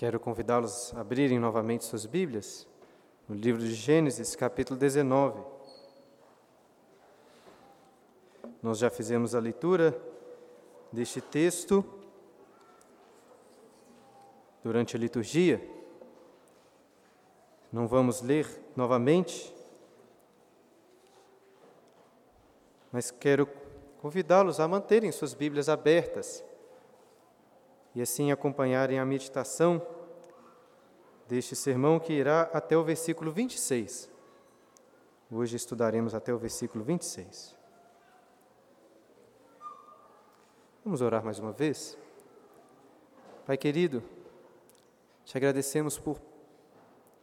Quero convidá-los a abrirem novamente suas Bíblias no livro de Gênesis, capítulo 19. Nós já fizemos a leitura deste texto durante a liturgia. Não vamos ler novamente, mas quero convidá-los a manterem suas Bíblias abertas e assim acompanharem a meditação deste sermão que irá até o versículo 26. Hoje estudaremos até o versículo 26. Vamos orar mais uma vez? Pai querido, te agradecemos por,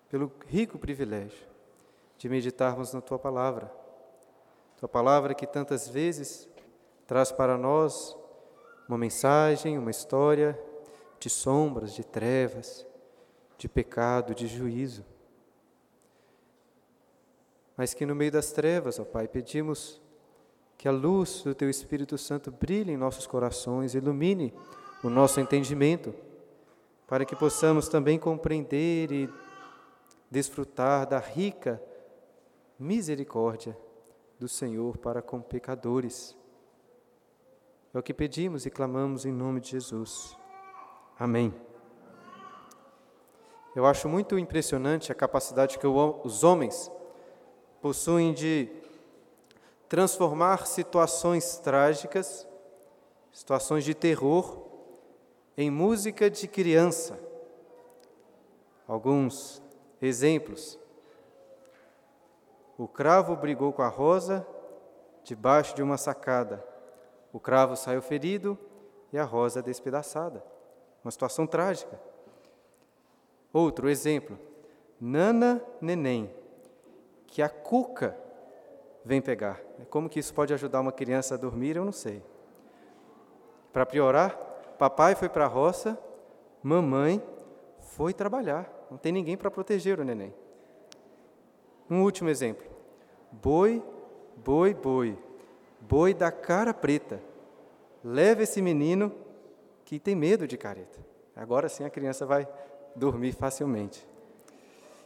pelo rico privilégio de meditarmos na tua palavra. Tua palavra que tantas vezes traz para nós uma mensagem, uma história de sombras, de trevas, de pecado, de juízo. Mas que no meio das trevas, ó Pai, pedimos que a luz do Teu Espírito Santo brilhe em nossos corações, ilumine o nosso entendimento, para que possamos também compreender e desfrutar da rica misericórdia do Senhor para com pecadores. É o que pedimos e clamamos em nome de Jesus. Amém. Eu acho muito impressionante a capacidade que os homens possuem de transformar situações trágicas, situações de terror, em música de criança. Alguns exemplos. O cravo brigou com a rosa debaixo de uma sacada. O cravo saiu ferido e a rosa despedaçada. Uma situação trágica. Outro exemplo. Nana Neném, que a cuca vem pegar. Como que isso pode ajudar uma criança a dormir, eu não sei. Para piorar, papai foi para a roça, mamãe foi trabalhar. Não tem ninguém para proteger o neném. Um último exemplo. Boi, boi, boi boi da cara preta. Leve esse menino que tem medo de careta. Agora sim a criança vai dormir facilmente.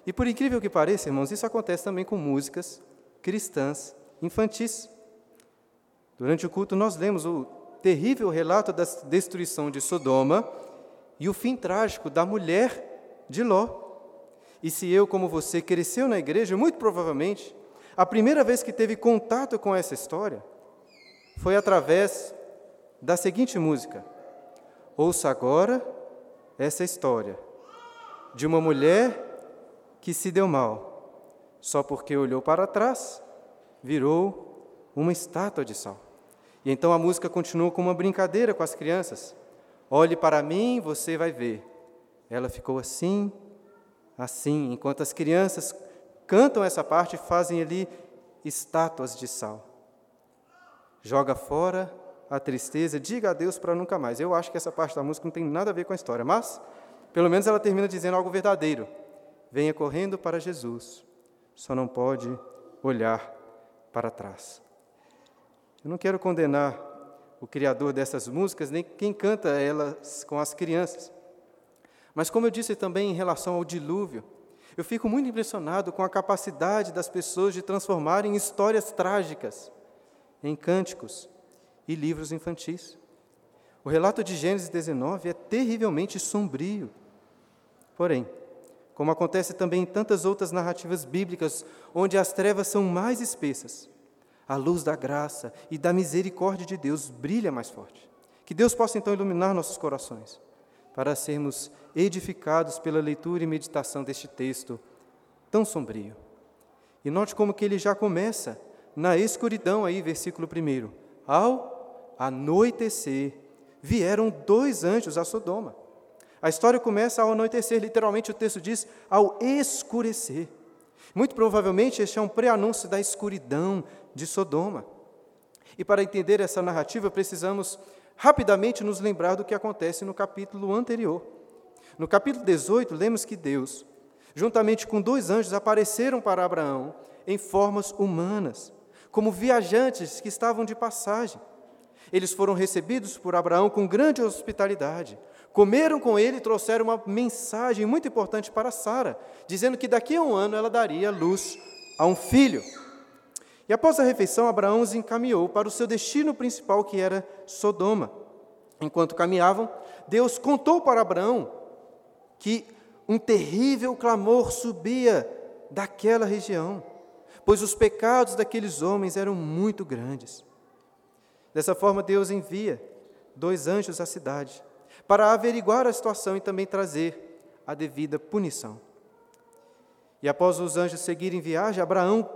E por incrível que pareça, irmãos, isso acontece também com músicas cristãs infantis. Durante o culto nós lemos o terrível relato da destruição de Sodoma e o fim trágico da mulher de Ló. E se eu, como você, cresceu na igreja, muito provavelmente, a primeira vez que teve contato com essa história foi através da seguinte música: Ouça agora essa história de uma mulher que se deu mal, só porque olhou para trás, virou uma estátua de sal. E então a música continua com uma brincadeira com as crianças. Olhe para mim, você vai ver. Ela ficou assim, assim, enquanto as crianças cantam essa parte e fazem ali estátuas de sal joga fora a tristeza, diga a Deus para nunca mais. Eu acho que essa parte da música não tem nada a ver com a história, mas pelo menos ela termina dizendo algo verdadeiro. Venha correndo para Jesus, só não pode olhar para trás. Eu não quero condenar o criador dessas músicas, nem quem canta elas com as crianças. Mas, como eu disse também em relação ao dilúvio, eu fico muito impressionado com a capacidade das pessoas de transformarem histórias trágicas em cânticos e livros infantis. O relato de Gênesis 19 é terrivelmente sombrio. Porém, como acontece também em tantas outras narrativas bíblicas, onde as trevas são mais espessas, a luz da graça e da misericórdia de Deus brilha mais forte. Que Deus possa então iluminar nossos corações, para sermos edificados pela leitura e meditação deste texto tão sombrio. E note como que ele já começa na escuridão, aí, versículo 1. Ao anoitecer, vieram dois anjos a Sodoma. A história começa ao anoitecer, literalmente o texto diz ao escurecer. Muito provavelmente este é um pré-anúncio da escuridão de Sodoma. E para entender essa narrativa, precisamos rapidamente nos lembrar do que acontece no capítulo anterior. No capítulo 18, lemos que Deus, juntamente com dois anjos, apareceram para Abraão em formas humanas como viajantes que estavam de passagem. Eles foram recebidos por Abraão com grande hospitalidade. Comeram com ele e trouxeram uma mensagem muito importante para Sara, dizendo que daqui a um ano ela daria luz a um filho. E após a refeição, Abraão os encaminhou para o seu destino principal, que era Sodoma. Enquanto caminhavam, Deus contou para Abraão que um terrível clamor subia daquela região, pois os pecados daqueles homens eram muito grandes. Dessa forma, Deus envia dois anjos à cidade para averiguar a situação e também trazer a devida punição. E após os anjos seguirem viagem, Abraão,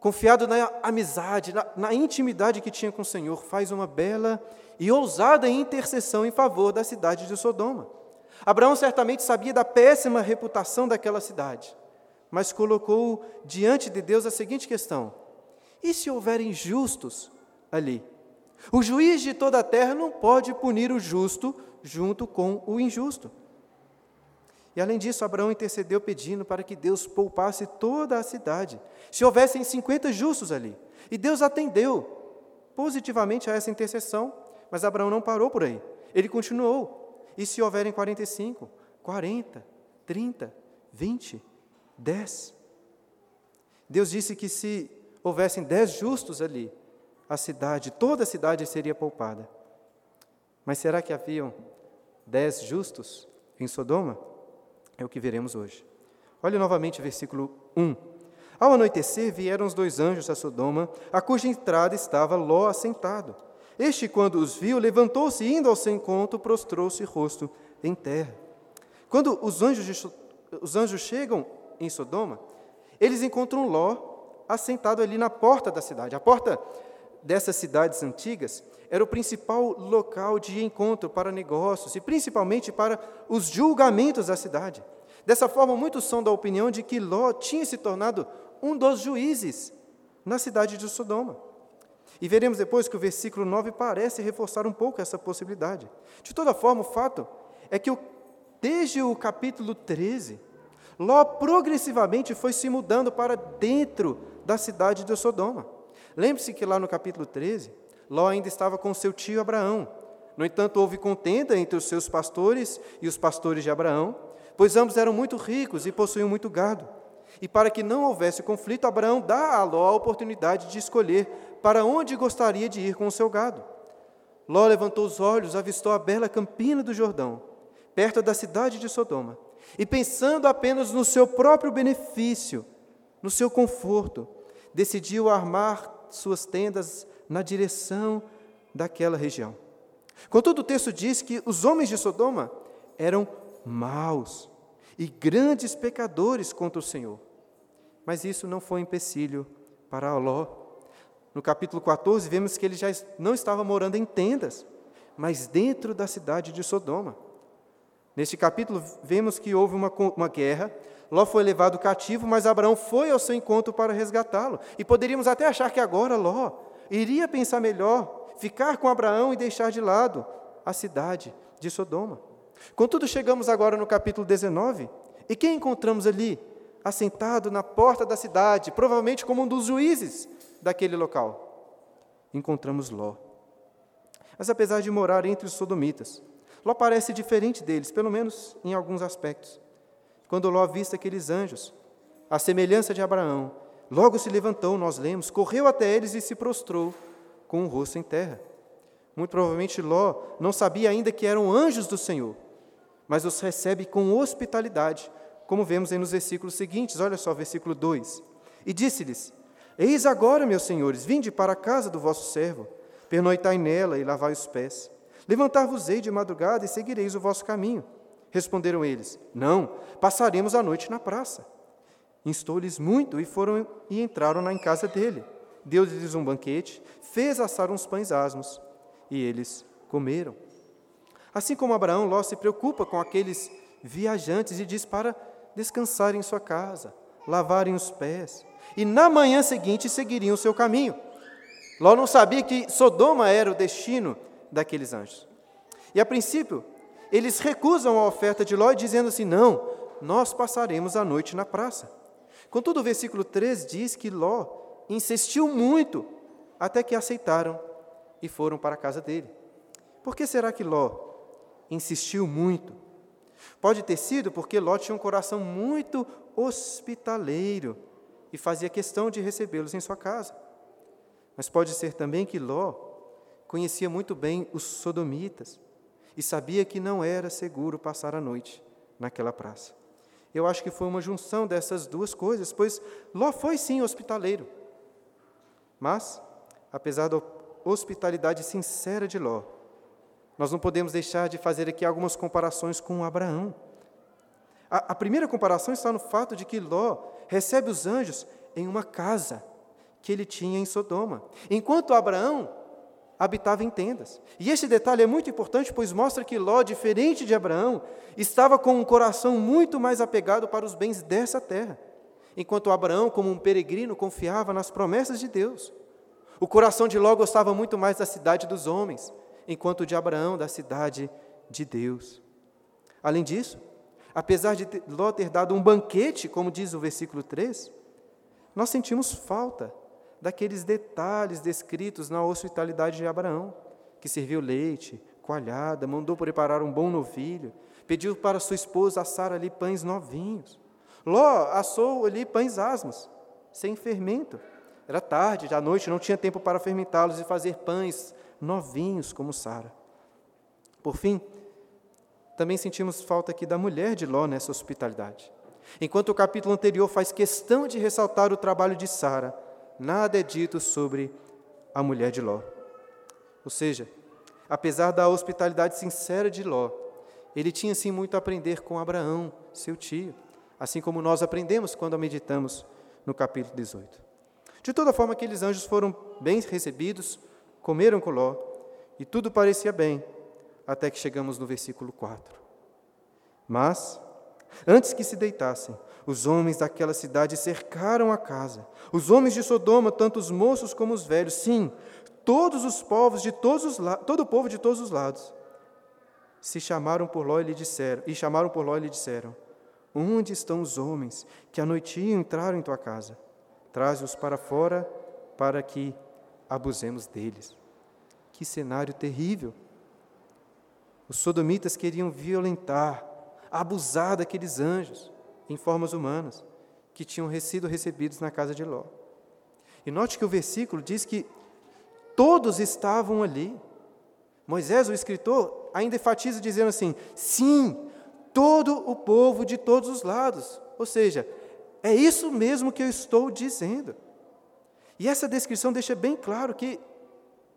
confiado na amizade, na, na, intimidade que tinha com o Senhor, faz uma bela e ousada intercessão em favor da cidade de Sodoma. Abraão certamente sabia da péssima reputação daquela cidade, mas colocou diante de Deus a seguinte questão: e se houverem justos ali? O juiz de toda a terra não pode punir o justo junto com o injusto. E além disso, Abraão intercedeu pedindo para que Deus poupasse toda a cidade, se houvessem 50 justos ali. E Deus atendeu positivamente a essa intercessão, mas Abraão não parou por aí. Ele continuou. E se houverem 45, 40, 30, 20, 10? Deus disse que se houvessem 10 justos ali, a cidade, toda a cidade seria poupada. Mas será que haviam dez justos em Sodoma? É o que veremos hoje. Olhe novamente o versículo 1. Ao anoitecer, vieram os dois anjos a Sodoma, a cuja entrada estava Ló assentado. Este, quando os viu, levantou-se indo ao seu encontro, prostrou-se rosto em terra. Quando os anjos, de, os anjos chegam em Sodoma, eles encontram Ló assentado ali na porta da cidade. A porta dessas cidades antigas era o principal local de encontro para negócios e principalmente para os julgamentos da cidade. Dessa forma, muitos são da opinião de que Ló tinha se tornado um dos juízes na cidade de Sodoma. E veremos depois que o versículo 9 parece reforçar um pouco essa possibilidade. De toda forma, o fato é que desde o capítulo 13, Ló progressivamente foi se mudando para dentro da cidade de Sodoma. Lembre-se que lá no capítulo 13, Ló ainda estava com seu tio Abraão. No entanto, houve contenda entre os seus pastores e os pastores de Abraão, pois ambos eram muito ricos e possuíam muito gado. E para que não houvesse conflito, Abraão dá a Ló a oportunidade de escolher para onde gostaria de ir com o seu gado. Ló levantou os olhos, avistou a bela campina do Jordão, perto da cidade de Sodoma, e pensando apenas no seu próprio benefício, no seu conforto, decidiu armar suas tendas na direção daquela região. Contudo, o texto diz que os homens de Sodoma eram maus e grandes pecadores contra o Senhor. Mas isso não foi empecilho para Ló. No capítulo 14, vemos que ele já não estava morando em tendas, mas dentro da cidade de Sodoma. Neste capítulo, vemos que houve uma, uma guerra Ló foi levado cativo, mas Abraão foi ao seu encontro para resgatá-lo. E poderíamos até achar que agora Ló iria pensar melhor, ficar com Abraão e deixar de lado a cidade de Sodoma. Contudo, chegamos agora no capítulo 19, e quem encontramos ali? Assentado na porta da cidade, provavelmente como um dos juízes daquele local. Encontramos Ló. Mas apesar de morar entre os sodomitas, Ló parece diferente deles, pelo menos em alguns aspectos. Quando Ló avista aqueles anjos, à semelhança de Abraão, logo se levantou, nós lemos, correu até eles e se prostrou com o rosto em terra. Muito provavelmente Ló não sabia ainda que eram anjos do Senhor, mas os recebe com hospitalidade, como vemos aí nos versículos seguintes. Olha só, versículo 2. E disse-lhes: Eis agora, meus senhores, vinde para a casa do vosso servo, pernoitai nela e lavai os pés. Levantar-vos-ei de madrugada e seguireis o vosso caminho. Responderam eles: Não, passaremos a noite na praça. Instou-lhes muito e foram e entraram na casa dele. Deu-lhes um banquete, fez assar uns pães asmos, e eles comeram. Assim como Abraão, Ló se preocupa com aqueles viajantes e diz para descansarem em sua casa, lavarem os pés, e na manhã seguinte seguiriam o seu caminho. Ló não sabia que Sodoma era o destino daqueles anjos. E a princípio, eles recusam a oferta de Ló, dizendo assim: Não, nós passaremos a noite na praça. Contudo, o versículo 3 diz que Ló insistiu muito até que aceitaram e foram para a casa dele. Por que será que Ló insistiu muito? Pode ter sido porque Ló tinha um coração muito hospitaleiro e fazia questão de recebê-los em sua casa. Mas pode ser também que Ló conhecia muito bem os sodomitas e sabia que não era seguro passar a noite naquela praça. Eu acho que foi uma junção dessas duas coisas, pois Ló foi sim hospitaleiro. Mas, apesar da hospitalidade sincera de Ló, nós não podemos deixar de fazer aqui algumas comparações com Abraão. A, a primeira comparação está no fato de que Ló recebe os anjos em uma casa que ele tinha em Sodoma, enquanto Abraão habitava em tendas. E esse detalhe é muito importante, pois mostra que Ló, diferente de Abraão, estava com um coração muito mais apegado para os bens dessa terra, enquanto Abraão, como um peregrino, confiava nas promessas de Deus. O coração de Ló gostava muito mais da cidade dos homens, enquanto o de Abraão da cidade de Deus. Além disso, apesar de Ló ter dado um banquete, como diz o versículo 3, nós sentimos falta daqueles detalhes descritos na hospitalidade de Abraão, que serviu leite, coalhada, mandou preparar um bom novilho, pediu para sua esposa assar ali pães novinhos. Ló assou ali pães asmos, sem fermento. Era tarde, à noite, não tinha tempo para fermentá-los e fazer pães novinhos como Sara. Por fim, também sentimos falta aqui da mulher de Ló nessa hospitalidade. Enquanto o capítulo anterior faz questão de ressaltar o trabalho de Sara, nada é dito sobre a mulher de Ló. Ou seja, apesar da hospitalidade sincera de Ló, ele tinha sim muito a aprender com Abraão, seu tio, assim como nós aprendemos quando meditamos no capítulo 18. De toda forma, aqueles anjos foram bem recebidos, comeram com Ló, e tudo parecia bem, até que chegamos no versículo 4. Mas, antes que se deitassem, os homens daquela cidade cercaram a casa. Os homens de Sodoma, tanto os moços como os velhos, sim, todos os povos de todos os todo o povo de todos os lados, se chamaram por Ló e lhe disseram, e chamaram por Ló e lhe disseram: Onde estão os homens que à noitinha entraram em tua casa? Traze-os para fora para que abusemos deles. Que cenário terrível! Os sodomitas queriam violentar, abusar daqueles anjos em formas humanas, que tinham sido recebidos na casa de Ló. E note que o versículo diz que todos estavam ali. Moisés, o escritor, ainda enfatiza dizendo assim: sim, todo o povo de todos os lados. Ou seja, é isso mesmo que eu estou dizendo. E essa descrição deixa bem claro que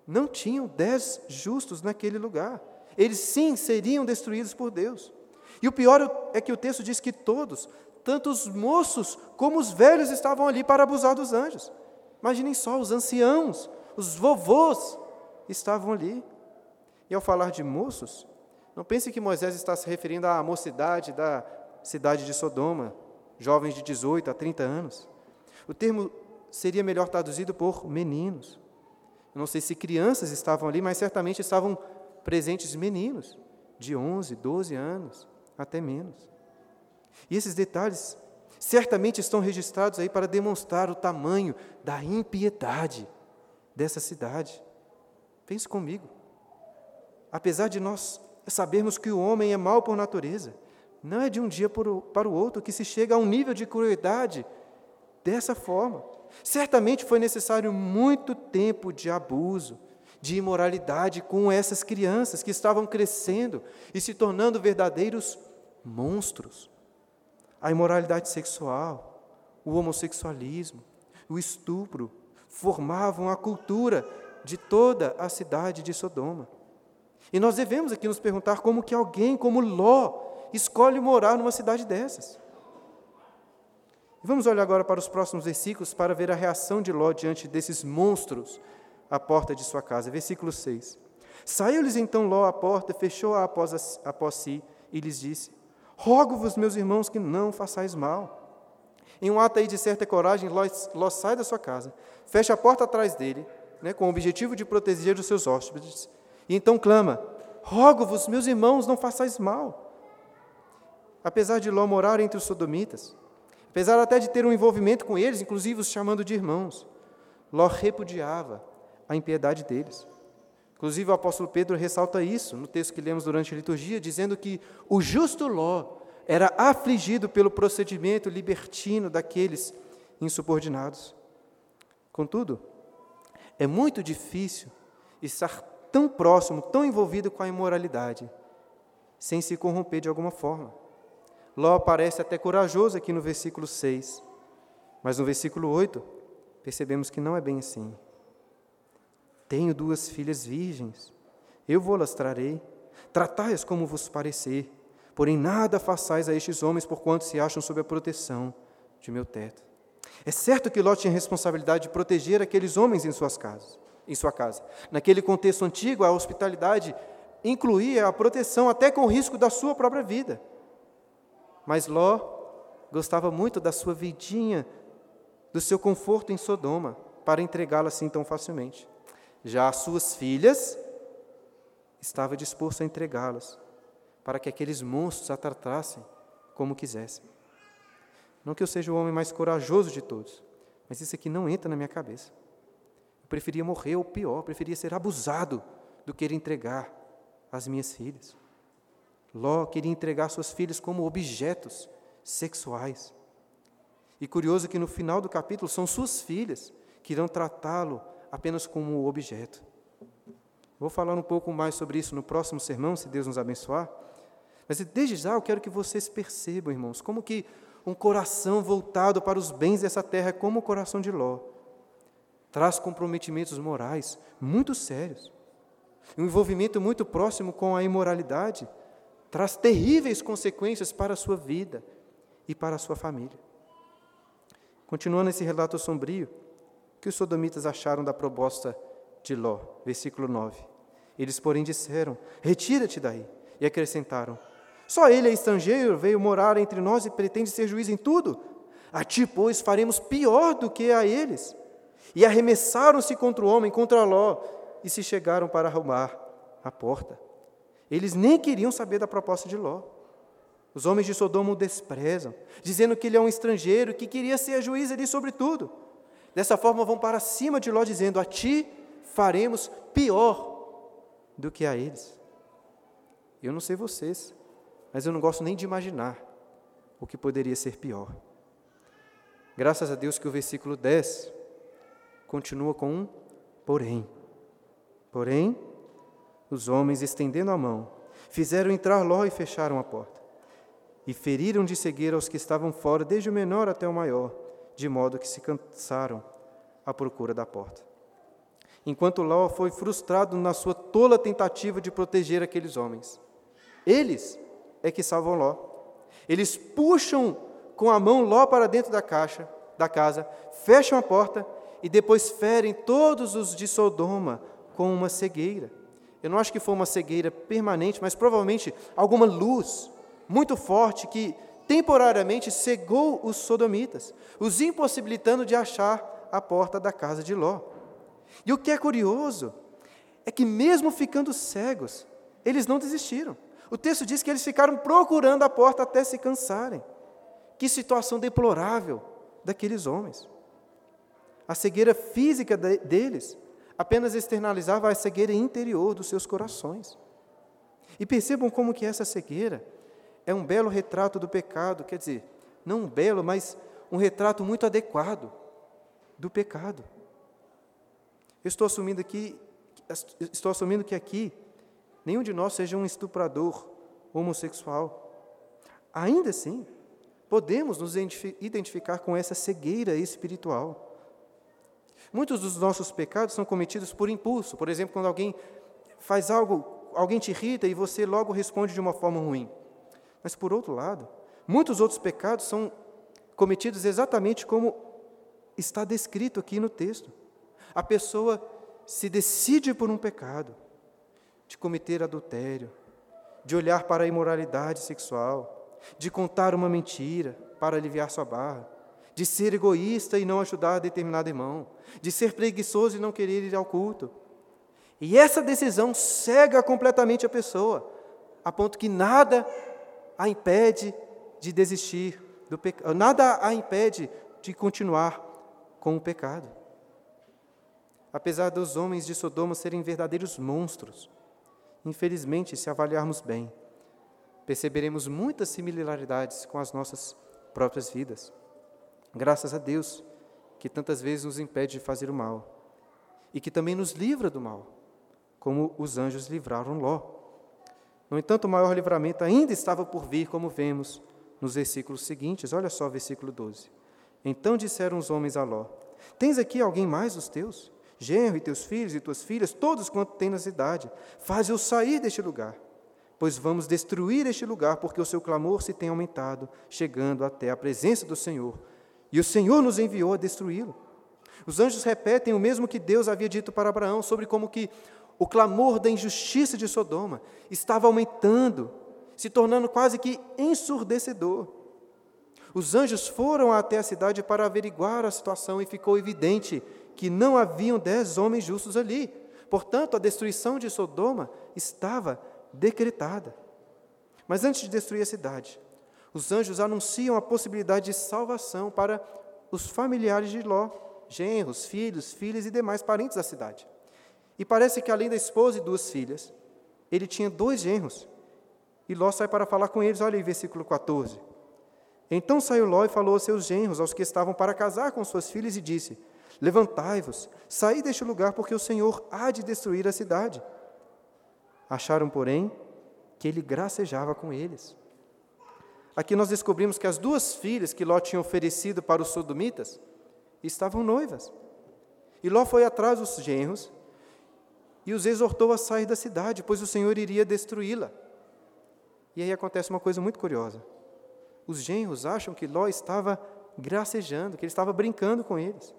não tinham dez justos naquele lugar. Eles sim seriam destruídos por Deus. E o pior é que o texto diz que todos, tanto os moços como os velhos, estavam ali para abusar dos anjos. Imaginem só, os anciãos, os vovôs estavam ali. E ao falar de moços, não pense que Moisés está se referindo à mocidade da cidade de Sodoma, jovens de 18 a 30 anos. O termo seria melhor traduzido por meninos. Eu não sei se crianças estavam ali, mas certamente estavam presentes meninos de 11, 12 anos até menos. E esses detalhes certamente estão registrados aí para demonstrar o tamanho da impiedade dessa cidade. Pense comigo. Apesar de nós sabermos que o homem é mau por natureza, não é de um dia para o outro que se chega a um nível de crueldade dessa forma. Certamente foi necessário muito tempo de abuso, de imoralidade com essas crianças que estavam crescendo e se tornando verdadeiros monstros. A imoralidade sexual, o homossexualismo, o estupro formavam a cultura de toda a cidade de Sodoma. E nós devemos aqui nos perguntar como que alguém como Ló escolhe morar numa cidade dessas. Vamos olhar agora para os próximos versículos para ver a reação de Ló diante desses monstros à porta de sua casa. Versículo 6. Saiu-lhes então Ló à porta, fechou-a após, após si e lhes disse: Rogo-vos, meus irmãos, que não façais mal. Em um ato aí de certa coragem, Ló, Ló sai da sua casa, fecha a porta atrás dele, né, com o objetivo de proteger os seus hóspedes, e então clama: Rogo-vos, meus irmãos, não façais mal. Apesar de Ló morar entre os sodomitas, apesar até de ter um envolvimento com eles, inclusive os chamando de irmãos, Ló repudiava a impiedade deles. Inclusive, o apóstolo Pedro ressalta isso no texto que lemos durante a liturgia, dizendo que o justo Ló era afligido pelo procedimento libertino daqueles insubordinados. Contudo, é muito difícil estar tão próximo, tão envolvido com a imoralidade, sem se corromper de alguma forma. Ló parece até corajoso aqui no versículo 6, mas no versículo 8, percebemos que não é bem assim. Tenho duas filhas virgens, eu vou-las trarei, tratai-as como vos parecer, porém nada façais a estes homens, porquanto se acham sob a proteção de meu teto. É certo que Ló tinha responsabilidade de proteger aqueles homens em suas casas, em sua casa. Naquele contexto antigo, a hospitalidade incluía a proteção até com o risco da sua própria vida. Mas Ló gostava muito da sua vidinha, do seu conforto em Sodoma, para entregá-la assim tão facilmente. Já as suas filhas, estava disposto a entregá-las, para que aqueles monstros a tratassem como quisessem. Não que eu seja o homem mais corajoso de todos, mas isso aqui não entra na minha cabeça. Eu preferia morrer, ou pior, preferia ser abusado do que entregar as minhas filhas. Ló queria entregar suas filhas como objetos sexuais. E curioso que no final do capítulo são suas filhas que irão tratá-lo apenas como objeto. Vou falar um pouco mais sobre isso no próximo sermão, se Deus nos abençoar. Mas desde já eu quero que vocês percebam, irmãos, como que um coração voltado para os bens dessa terra, como o coração de Ló, traz comprometimentos morais muito sérios. Um envolvimento muito próximo com a imoralidade traz terríveis consequências para a sua vida e para a sua família. Continuando esse relato sombrio, que os sodomitas acharam da proposta de Ló, versículo 9. Eles, porém, disseram: Retira-te daí. E acrescentaram: Só ele é estrangeiro, veio morar entre nós e pretende ser juiz em tudo. A ti, pois, faremos pior do que a eles. E arremessaram-se contra o homem, contra Ló, e se chegaram para arrumar a porta. Eles nem queriam saber da proposta de Ló. Os homens de Sodoma o desprezam, dizendo que ele é um estrangeiro que queria ser juiz ali sobre tudo. Dessa forma, vão para cima de Ló, dizendo: A ti faremos pior do que a eles. Eu não sei vocês, mas eu não gosto nem de imaginar o que poderia ser pior. Graças a Deus que o versículo 10 continua com um porém. Porém, os homens, estendendo a mão, fizeram entrar Ló e fecharam a porta. E feriram de cegueira os que estavam fora, desde o menor até o maior de modo que se cansaram à procura da porta. Enquanto Ló foi frustrado na sua tola tentativa de proteger aqueles homens. Eles é que salvam Ló. Eles puxam com a mão Ló para dentro da caixa, da casa, fecham a porta e depois ferem todos os de Sodoma com uma cegueira. Eu não acho que foi uma cegueira permanente, mas provavelmente alguma luz muito forte que temporariamente cegou os sodomitas, os impossibilitando de achar a porta da casa de Ló. E o que é curioso é que, mesmo ficando cegos, eles não desistiram. O texto diz que eles ficaram procurando a porta até se cansarem. Que situação deplorável daqueles homens. A cegueira física deles apenas externalizava a cegueira interior dos seus corações. E percebam como que essa cegueira é um belo retrato do pecado, quer dizer, não um belo, mas um retrato muito adequado do pecado. Eu estou assumindo aqui, estou assumindo que aqui nenhum de nós seja um estuprador homossexual. Ainda assim, podemos nos identificar com essa cegueira espiritual. Muitos dos nossos pecados são cometidos por impulso. Por exemplo, quando alguém faz algo, alguém te irrita e você logo responde de uma forma ruim. Mas, por outro lado, muitos outros pecados são cometidos exatamente como está descrito aqui no texto. A pessoa se decide por um pecado, de cometer adultério, de olhar para a imoralidade sexual, de contar uma mentira para aliviar sua barra, de ser egoísta e não ajudar determinado irmão, de ser preguiçoso e não querer ir ao culto. E essa decisão cega completamente a pessoa, a ponto que nada a impede de desistir do pecado, nada a impede de continuar com o pecado. apesar dos homens de Sodoma serem verdadeiros monstros. Infelizmente, se avaliarmos bem, perceberemos muitas similaridades com as nossas próprias vidas. Graças a Deus, que tantas vezes nos impede de fazer o mal e que também nos livra do mal, como os anjos livraram Ló. No entanto, o maior livramento ainda estava por vir, como vemos nos versículos seguintes. Olha só o versículo 12. Então disseram os homens a Ló: Tens aqui alguém mais dos teus? Genro e teus filhos e tuas filhas, todos quanto têm na cidade, faz-o sair deste lugar, pois vamos destruir este lugar, porque o seu clamor se tem aumentado, chegando até a presença do Senhor, e o Senhor nos enviou a destruí-lo. Os anjos repetem o mesmo que Deus havia dito para Abraão sobre como que o clamor da injustiça de Sodoma estava aumentando, se tornando quase que ensurdecedor. Os anjos foram até a cidade para averiguar a situação e ficou evidente que não haviam dez homens justos ali. Portanto, a destruição de Sodoma estava decretada. Mas antes de destruir a cidade, os anjos anunciam a possibilidade de salvação para os familiares de Ló, genros, filhos, filhas e demais parentes da cidade. E parece que além da esposa e duas filhas, ele tinha dois genros. E Ló sai para falar com eles, olha aí, versículo 14. Então saiu Ló e falou aos seus genros, aos que estavam para casar com suas filhas, e disse: Levantai-vos, saí deste lugar, porque o Senhor há de destruir a cidade. Acharam, porém, que ele gracejava com eles. Aqui nós descobrimos que as duas filhas que Ló tinha oferecido para os sodomitas estavam noivas. E Ló foi atrás dos genros e os exortou a sair da cidade, pois o Senhor iria destruí-la. E aí acontece uma coisa muito curiosa. Os genros acham que Ló estava gracejando, que ele estava brincando com eles.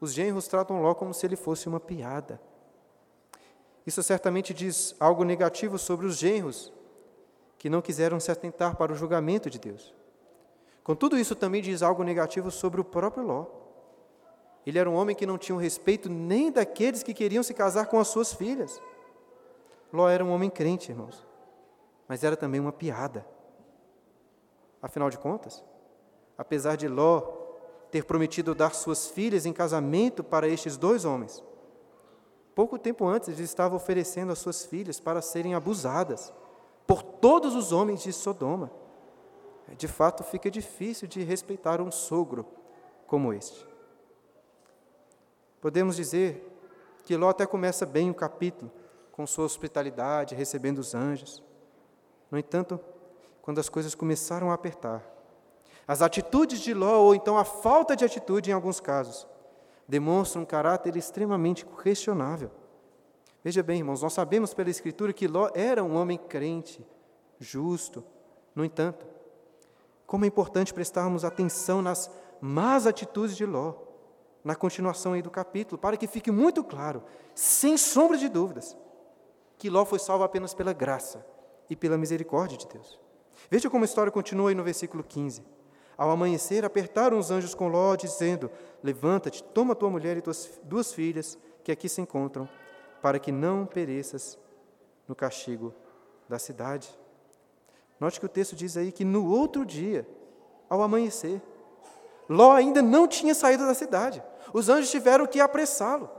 Os genros tratam Ló como se ele fosse uma piada. Isso certamente diz algo negativo sobre os genros que não quiseram se atentar para o julgamento de Deus. Contudo, isso também diz algo negativo sobre o próprio Ló. Ele era um homem que não tinha o respeito nem daqueles que queriam se casar com as suas filhas. Ló era um homem crente, irmãos, mas era também uma piada. Afinal de contas, apesar de Ló ter prometido dar suas filhas em casamento para estes dois homens, pouco tempo antes ele estava oferecendo as suas filhas para serem abusadas por todos os homens de Sodoma. De fato, fica difícil de respeitar um sogro como este. Podemos dizer que Ló até começa bem o capítulo, com sua hospitalidade, recebendo os anjos. No entanto, quando as coisas começaram a apertar, as atitudes de Ló, ou então a falta de atitude em alguns casos, demonstram um caráter extremamente questionável. Veja bem, irmãos, nós sabemos pela Escritura que Ló era um homem crente, justo. No entanto, como é importante prestarmos atenção nas más atitudes de Ló, na continuação aí do capítulo, para que fique muito claro, sem sombra de dúvidas, que Ló foi salvo apenas pela graça e pela misericórdia de Deus. Veja como a história continua aí no versículo 15. Ao amanhecer, apertaram os anjos com Ló, dizendo: Levanta-te, toma tua mulher e tuas duas filhas, que aqui se encontram, para que não pereças no castigo da cidade. Note que o texto diz aí que no outro dia, ao amanhecer, Ló ainda não tinha saído da cidade. Os anjos tiveram que apressá-lo.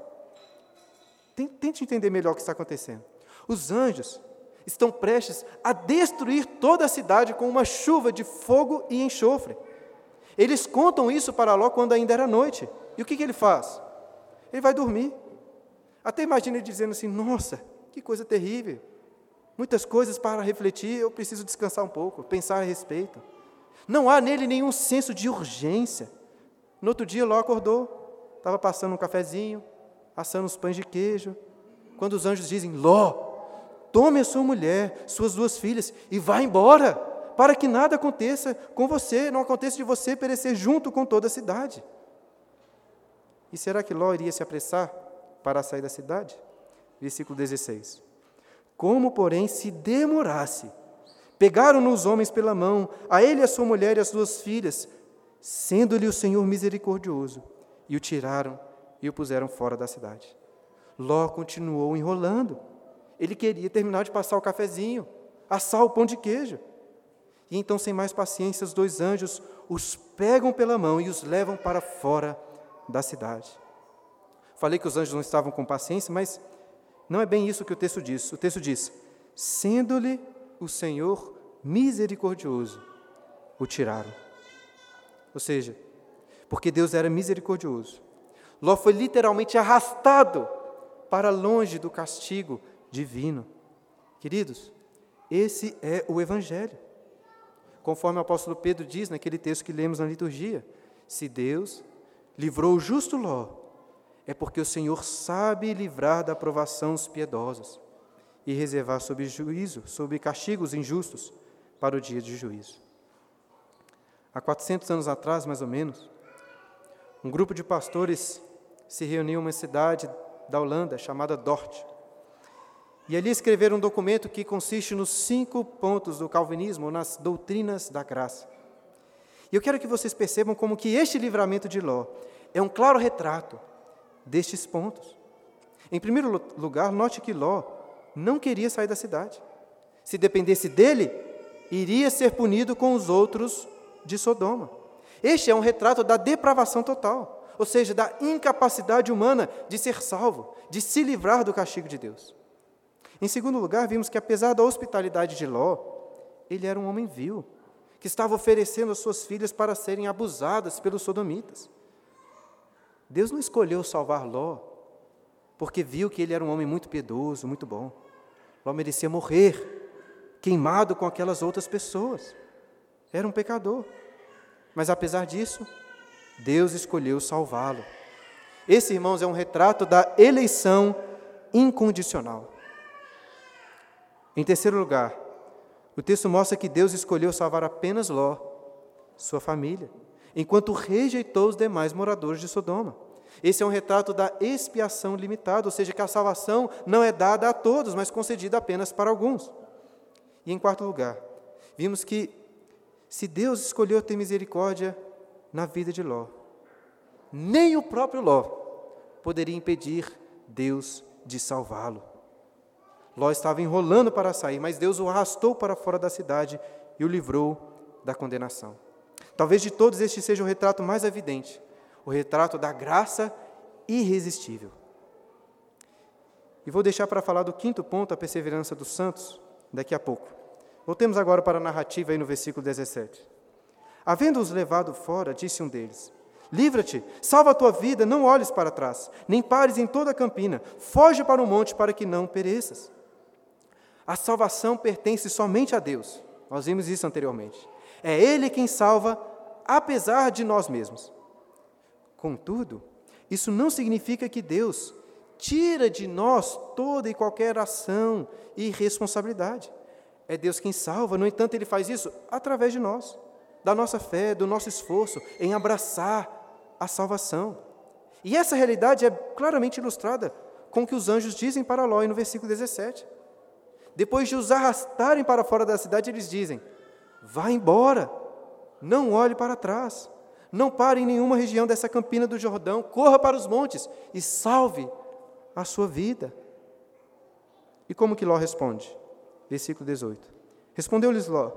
Tente entender melhor o que está acontecendo. Os anjos estão prestes a destruir toda a cidade com uma chuva de fogo e enxofre. Eles contam isso para Ló quando ainda era noite. E o que, que ele faz? Ele vai dormir. Até imagina ele dizendo assim: Nossa, que coisa terrível. Muitas coisas para refletir, eu preciso descansar um pouco, pensar a respeito. Não há nele nenhum senso de urgência. No outro dia, Ló acordou, estava passando um cafezinho, assando os pães de queijo. Quando os anjos dizem: Ló, tome a sua mulher, suas duas filhas e vá embora, para que nada aconteça com você, não aconteça de você perecer junto com toda a cidade. E será que Ló iria se apressar? para sair da cidade. Versículo 16. Como, porém, se demorasse, pegaram-no os homens pela mão, a ele, a sua mulher e as duas filhas, sendo-lhe o Senhor misericordioso, e o tiraram e o puseram fora da cidade. Ló continuou enrolando. Ele queria terminar de passar o cafezinho, assar o pão de queijo. E então, sem mais paciência, os dois anjos os pegam pela mão e os levam para fora da cidade. Falei que os anjos não estavam com paciência, mas não é bem isso que o texto diz. O texto diz: sendo-lhe o Senhor misericordioso, o tiraram. Ou seja, porque Deus era misericordioso. Ló foi literalmente arrastado para longe do castigo divino. Queridos, esse é o Evangelho. Conforme o apóstolo Pedro diz naquele texto que lemos na liturgia: se Deus livrou o justo Ló, é porque o Senhor sabe livrar da aprovação os piedosos e reservar sob juízo, sob castigos injustos, para o dia de juízo. Há 400 anos atrás, mais ou menos, um grupo de pastores se reuniu em uma cidade da Holanda chamada Dort. E ali escreveram um documento que consiste nos cinco pontos do calvinismo, nas doutrinas da graça. E eu quero que vocês percebam como que este livramento de Ló é um claro retrato destes pontos. Em primeiro lugar, note que Ló não queria sair da cidade. Se dependesse dele, iria ser punido com os outros de Sodoma. Este é um retrato da depravação total, ou seja, da incapacidade humana de ser salvo, de se livrar do castigo de Deus. Em segundo lugar, vimos que apesar da hospitalidade de Ló, ele era um homem vil, que estava oferecendo as suas filhas para serem abusadas pelos sodomitas. Deus não escolheu salvar Ló porque viu que ele era um homem muito piedoso, muito bom. Ló merecia morrer, queimado com aquelas outras pessoas. Era um pecador. Mas apesar disso, Deus escolheu salvá-lo. Esse, irmãos, é um retrato da eleição incondicional. Em terceiro lugar, o texto mostra que Deus escolheu salvar apenas Ló, sua família, enquanto rejeitou os demais moradores de Sodoma. Esse é um retrato da expiação limitada, ou seja, que a salvação não é dada a todos, mas concedida apenas para alguns. E em quarto lugar, vimos que se Deus escolheu ter misericórdia na vida de Ló, nem o próprio Ló poderia impedir Deus de salvá-lo. Ló estava enrolando para sair, mas Deus o arrastou para fora da cidade e o livrou da condenação. Talvez de todos este seja o retrato mais evidente, o retrato da graça irresistível. E vou deixar para falar do quinto ponto, a perseverança dos santos, daqui a pouco. Voltemos agora para a narrativa aí no versículo 17. Havendo-os levado fora, disse um deles: Livra-te, salva a tua vida, não olhes para trás, nem pares em toda a campina, foge para o monte para que não pereças. A salvação pertence somente a Deus. Nós vimos isso anteriormente. É Ele quem salva, apesar de nós mesmos. Contudo, isso não significa que Deus tira de nós toda e qualquer ação e responsabilidade. É Deus quem salva, no entanto, Ele faz isso através de nós, da nossa fé, do nosso esforço em abraçar a salvação. E essa realidade é claramente ilustrada com o que os anjos dizem para Ló no versículo 17. Depois de os arrastarem para fora da cidade, eles dizem: Vá embora, não olhe para trás, não pare em nenhuma região dessa campina do Jordão, corra para os montes e salve a sua vida. E como que Ló responde? Versículo 18. Respondeu-lhes Ló: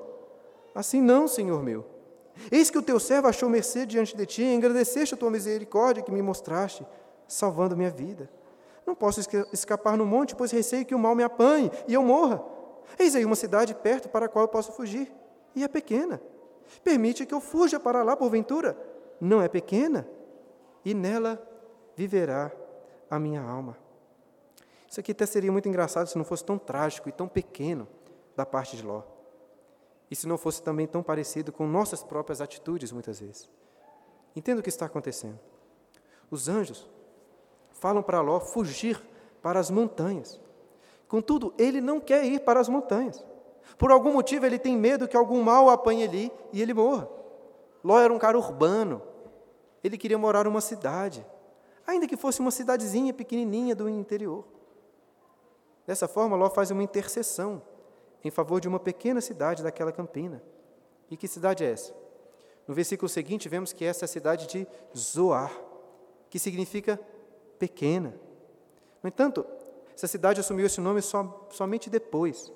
Assim não, senhor meu. Eis que o teu servo achou mercê diante de ti, e engrandeceste a tua misericórdia que me mostraste, salvando minha vida. Não posso escapar no monte, pois receio que o mal me apanhe e eu morra. Eis aí uma cidade perto para a qual eu posso fugir, e é pequena. Permite que eu fuja para lá, porventura. Não é pequena, e nela viverá a minha alma. Isso aqui até seria muito engraçado se não fosse tão trágico e tão pequeno da parte de Ló. E se não fosse também tão parecido com nossas próprias atitudes, muitas vezes. Entenda o que está acontecendo. Os anjos falam para Ló fugir para as montanhas. Contudo, ele não quer ir para as montanhas. Por algum motivo, ele tem medo que algum mal o apanhe ali e ele morra. Ló era um cara urbano. Ele queria morar numa cidade, ainda que fosse uma cidadezinha pequenininha do interior. Dessa forma, Ló faz uma intercessão em favor de uma pequena cidade daquela campina. E que cidade é essa? No versículo seguinte, vemos que essa é a cidade de Zoar, que significa pequena. No entanto, essa cidade assumiu esse nome so, somente depois.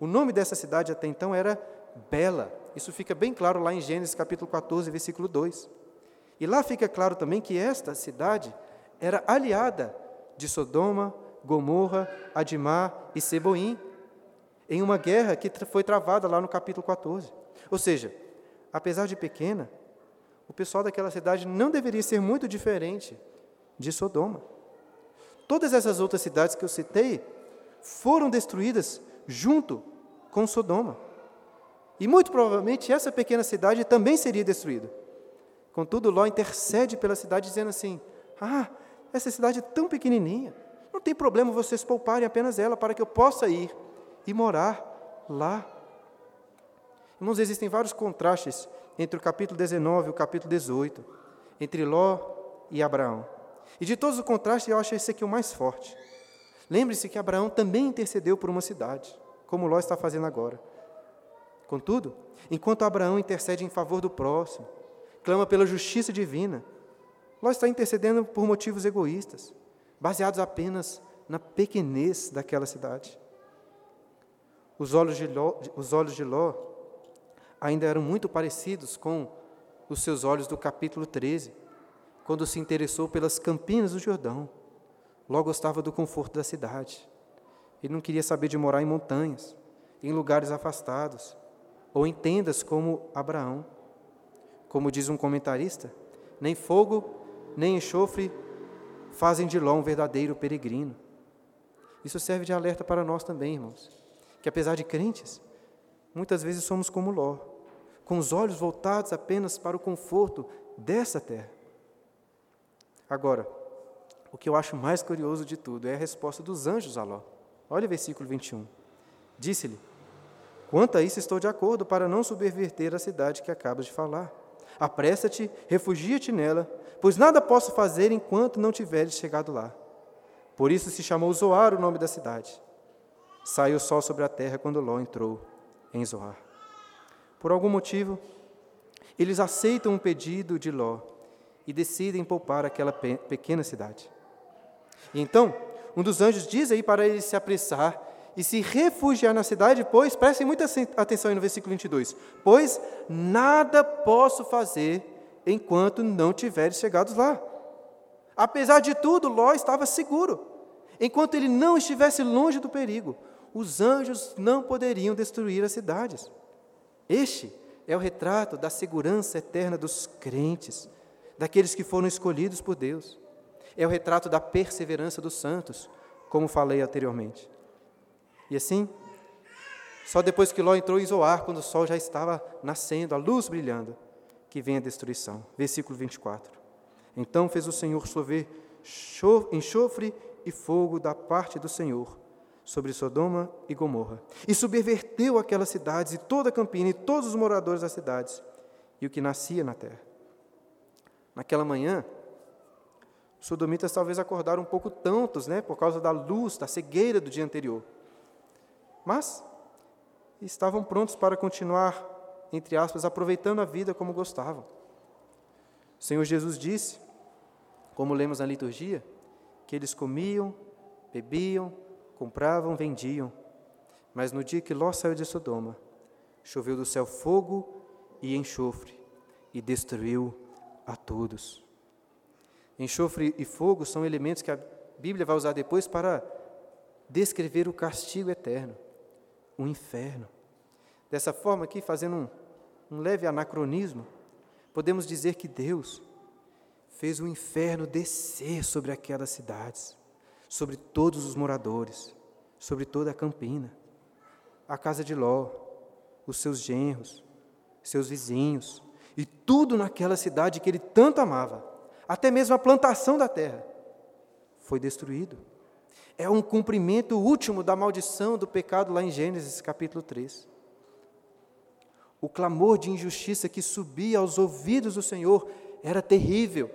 O nome dessa cidade até então era Bela. Isso fica bem claro lá em Gênesis capítulo 14, versículo 2. E lá fica claro também que esta cidade era aliada de Sodoma, Gomorra, Adimá e Seboim, em uma guerra que foi travada lá no capítulo 14. Ou seja, apesar de pequena, o pessoal daquela cidade não deveria ser muito diferente de Sodoma. Todas essas outras cidades que eu citei foram destruídas junto com Sodoma. E muito provavelmente essa pequena cidade também seria destruída. Contudo, Ló intercede pela cidade, dizendo assim: Ah, essa cidade é tão pequenininha, não tem problema vocês pouparem apenas ela para que eu possa ir e morar lá. Irmãos, existem vários contrastes entre o capítulo 19 e o capítulo 18, entre Ló e Abraão. E de todos os contrastes, eu acho esse aqui o mais forte. Lembre-se que Abraão também intercedeu por uma cidade, como Ló está fazendo agora. Contudo, enquanto Abraão intercede em favor do próximo, clama pela justiça divina, Ló está intercedendo por motivos egoístas, baseados apenas na pequenez daquela cidade. Os olhos de Ló, os olhos de Ló ainda eram muito parecidos com os seus olhos do capítulo 13, quando se interessou pelas campinas do Jordão. Ló gostava do conforto da cidade. Ele não queria saber de morar em montanhas, em lugares afastados, ou em tendas como Abraão. Como diz um comentarista, nem fogo, nem enxofre fazem de Ló um verdadeiro peregrino. Isso serve de alerta para nós também, irmãos, que apesar de crentes, muitas vezes somos como Ló, com os olhos voltados apenas para o conforto dessa terra. Agora, o que eu acho mais curioso de tudo é a resposta dos anjos a Ló. Olha o versículo 21. Disse-lhe: Quanto a isso, estou de acordo para não subverter a cidade que acabas de falar. Apressa-te, refugia-te nela, pois nada posso fazer enquanto não tiveres chegado lá. Por isso se chamou Zoar o nome da cidade. Saiu o sol sobre a terra quando Ló entrou em Zoar. Por algum motivo, eles aceitam o pedido de Ló e decidem poupar aquela pequena cidade. E então, um dos anjos diz aí para ele se apressar e se refugiar na cidade, pois, prestem muita atenção aí no versículo 22, pois nada posso fazer enquanto não tiveres chegado lá. Apesar de tudo, Ló estava seguro. Enquanto ele não estivesse longe do perigo, os anjos não poderiam destruir as cidades. Este é o retrato da segurança eterna dos crentes, daqueles que foram escolhidos por Deus. É o retrato da perseverança dos santos, como falei anteriormente. E assim, só depois que Ló entrou em Zoar, quando o sol já estava nascendo, a luz brilhando, que vem a destruição. Versículo 24. Então fez o Senhor chover enxofre e fogo da parte do Senhor sobre Sodoma e Gomorra, e subverteu aquelas cidades e toda a campina e todos os moradores das cidades e o que nascia na terra. Naquela manhã, os sodomitas talvez acordaram um pouco tontos, né, por causa da luz, da cegueira do dia anterior mas estavam prontos para continuar, entre aspas, aproveitando a vida como gostavam. O Senhor Jesus disse, como lemos na liturgia, que eles comiam, bebiam, compravam, vendiam. Mas no dia que Ló saiu de Sodoma, choveu do céu fogo e enxofre e destruiu a todos. Enxofre e fogo são elementos que a Bíblia vai usar depois para descrever o castigo eterno o inferno. Dessa forma, aqui, fazendo um, um leve anacronismo, podemos dizer que Deus fez o inferno descer sobre aquelas cidades, sobre todos os moradores, sobre toda a campina, a casa de Ló, os seus genros, seus vizinhos, e tudo naquela cidade que ele tanto amava, até mesmo a plantação da terra, foi destruído é um cumprimento último da maldição do pecado lá em Gênesis capítulo 3. O clamor de injustiça que subia aos ouvidos do Senhor era terrível.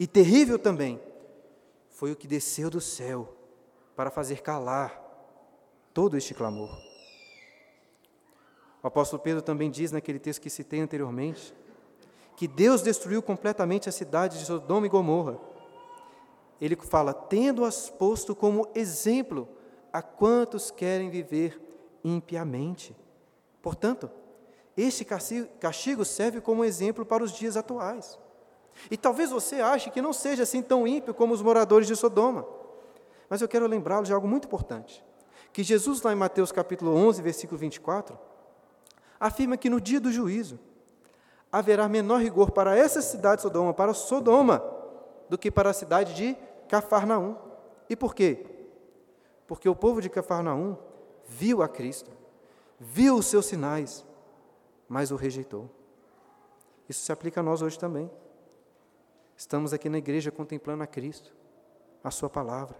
E terrível também foi o que desceu do céu para fazer calar todo este clamor. O apóstolo Pedro também diz naquele texto que citei anteriormente, que Deus destruiu completamente a cidade de Sodoma e Gomorra ele fala: tendo-as posto como exemplo a quantos querem viver impiamente. Portanto, este castigo serve como exemplo para os dias atuais. E talvez você ache que não seja assim tão ímpio como os moradores de Sodoma. Mas eu quero lembrá-lo de algo muito importante. Que Jesus, lá em Mateus capítulo 11, versículo 24, afirma que no dia do juízo haverá menor rigor para essa cidade de Sodoma, para Sodoma, do que para a cidade de Cafarnaum. E por quê? Porque o povo de Cafarnaum viu a Cristo, viu os seus sinais, mas o rejeitou. Isso se aplica a nós hoje também. Estamos aqui na igreja contemplando a Cristo, a Sua palavra.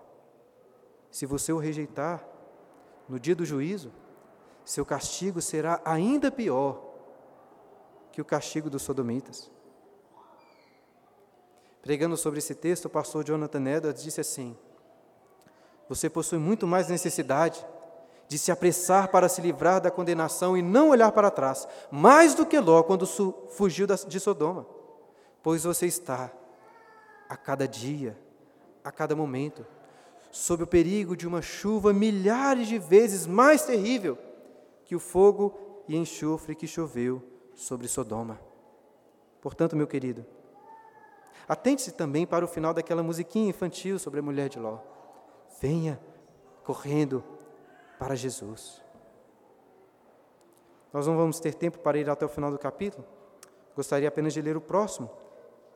Se você o rejeitar, no dia do juízo, seu castigo será ainda pior que o castigo dos sodomitas. Pregando sobre esse texto, o pastor Jonathan Edwards disse assim: Você possui muito mais necessidade de se apressar para se livrar da condenação e não olhar para trás, mais do que Ló quando fugiu de Sodoma, pois você está, a cada dia, a cada momento, sob o perigo de uma chuva milhares de vezes mais terrível que o fogo e enxofre que choveu sobre Sodoma. Portanto, meu querido, atente-se também para o final daquela musiquinha infantil sobre a mulher de Ló. Venha correndo para Jesus. Nós não vamos ter tempo para ir até o final do capítulo. Gostaria apenas de ler o próximo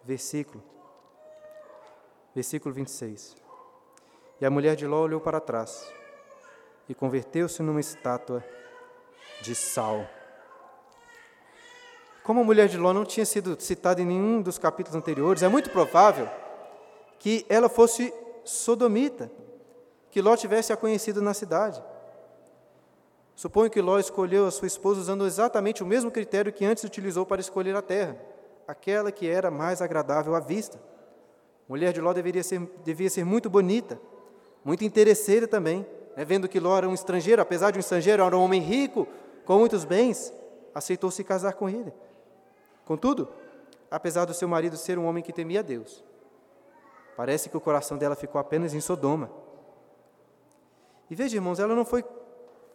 versículo. Versículo 26. E a mulher de Ló olhou para trás e converteu-se numa estátua de sal. Como a mulher de Ló não tinha sido citada em nenhum dos capítulos anteriores, é muito provável que ela fosse sodomita, que Ló tivesse a conhecido na cidade. Suponho que Ló escolheu a sua esposa usando exatamente o mesmo critério que antes utilizou para escolher a terra, aquela que era mais agradável à vista. A mulher de Ló deveria ser, devia ser muito bonita, muito interesseira também, né? vendo que Ló era um estrangeiro, apesar de um estrangeiro, era um homem rico, com muitos bens, aceitou se casar com ele. Contudo, apesar do seu marido ser um homem que temia Deus, parece que o coração dela ficou apenas em Sodoma. E veja, irmãos, ela não foi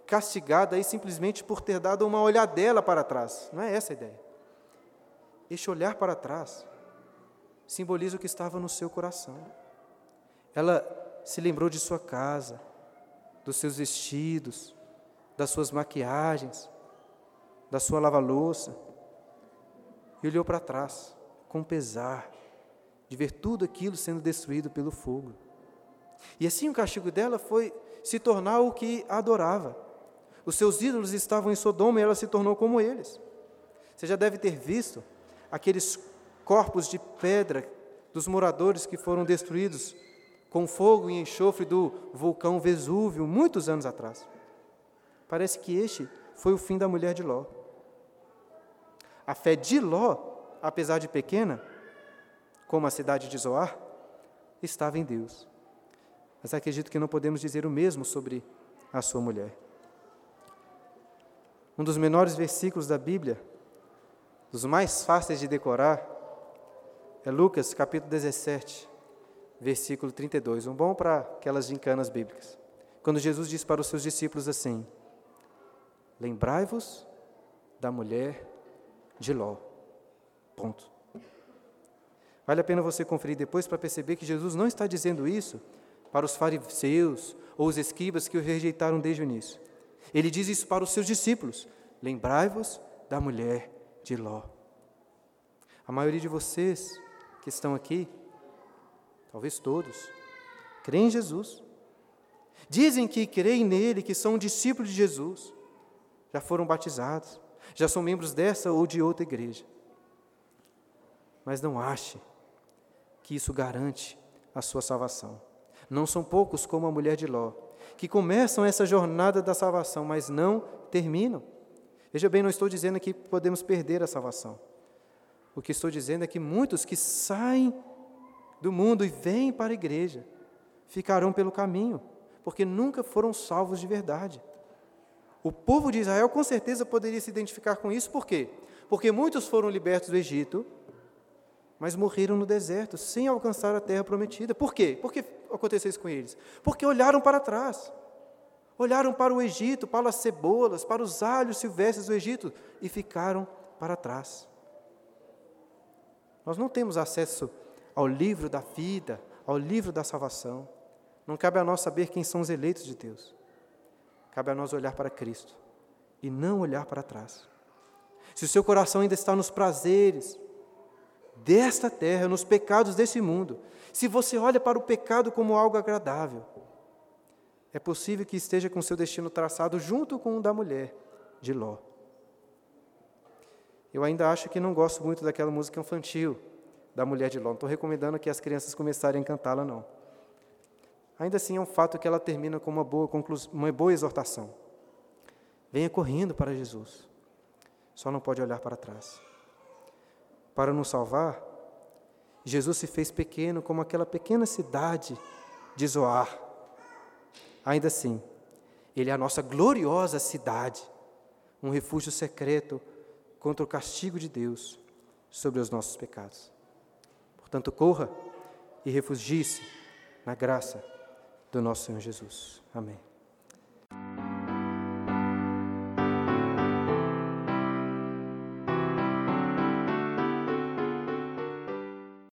castigada aí simplesmente por ter dado uma olhadela para trás. Não é essa a ideia. Este olhar para trás simboliza o que estava no seu coração. Ela se lembrou de sua casa, dos seus vestidos, das suas maquiagens, da sua lava-louça, e olhou para trás com pesar de ver tudo aquilo sendo destruído pelo fogo. E assim o castigo dela foi se tornar o que adorava. Os seus ídolos estavam em Sodoma e ela se tornou como eles. Você já deve ter visto aqueles corpos de pedra dos moradores que foram destruídos com fogo e enxofre do vulcão Vesúvio muitos anos atrás. Parece que este foi o fim da mulher de Ló. A fé de Ló, apesar de pequena, como a cidade de Zoar, estava em Deus. Mas acredito que não podemos dizer o mesmo sobre a sua mulher. Um dos menores versículos da Bíblia, dos mais fáceis de decorar, é Lucas capítulo 17, versículo 32. Um bom para aquelas gincanas bíblicas. Quando Jesus diz para os seus discípulos assim: Lembrai-vos da mulher de Ló. Ponto. Vale a pena você conferir depois para perceber que Jesus não está dizendo isso para os fariseus ou os escribas que o rejeitaram desde o início. Ele diz isso para os seus discípulos: Lembrai-vos da mulher de Ló. A maioria de vocês que estão aqui, talvez todos, creem em Jesus. Dizem que creem nele, que são discípulos de Jesus. Já foram batizados, já são membros dessa ou de outra igreja. Mas não ache que isso garante a sua salvação. Não são poucos como a mulher de Ló, que começam essa jornada da salvação, mas não terminam. Veja bem, não estou dizendo que podemos perder a salvação. O que estou dizendo é que muitos que saem do mundo e vêm para a igreja ficarão pelo caminho, porque nunca foram salvos de verdade. O povo de Israel com certeza poderia se identificar com isso, por quê? Porque muitos foram libertos do Egito, mas morreram no deserto, sem alcançar a terra prometida. Por quê? Por que aconteceu isso com eles? Porque olharam para trás. Olharam para o Egito, para as cebolas, para os alhos silvestres do Egito e ficaram para trás. Nós não temos acesso ao livro da vida, ao livro da salvação. Não cabe a nós saber quem são os eleitos de Deus. Cabe a nós olhar para Cristo e não olhar para trás. Se o seu coração ainda está nos prazeres desta terra, nos pecados desse mundo, se você olha para o pecado como algo agradável, é possível que esteja com seu destino traçado junto com o da mulher de Ló. Eu ainda acho que não gosto muito daquela música infantil da mulher de Ló. Não estou recomendando que as crianças começarem a cantá-la, não. Ainda assim, é um fato que ela termina com uma boa, uma boa exortação. Venha correndo para Jesus. Só não pode olhar para trás. Para nos salvar, Jesus se fez pequeno como aquela pequena cidade de Zoar. Ainda assim, Ele é a nossa gloriosa cidade, um refúgio secreto contra o castigo de Deus sobre os nossos pecados. Portanto, corra e refugie-se na graça do nosso Senhor Jesus. Amém.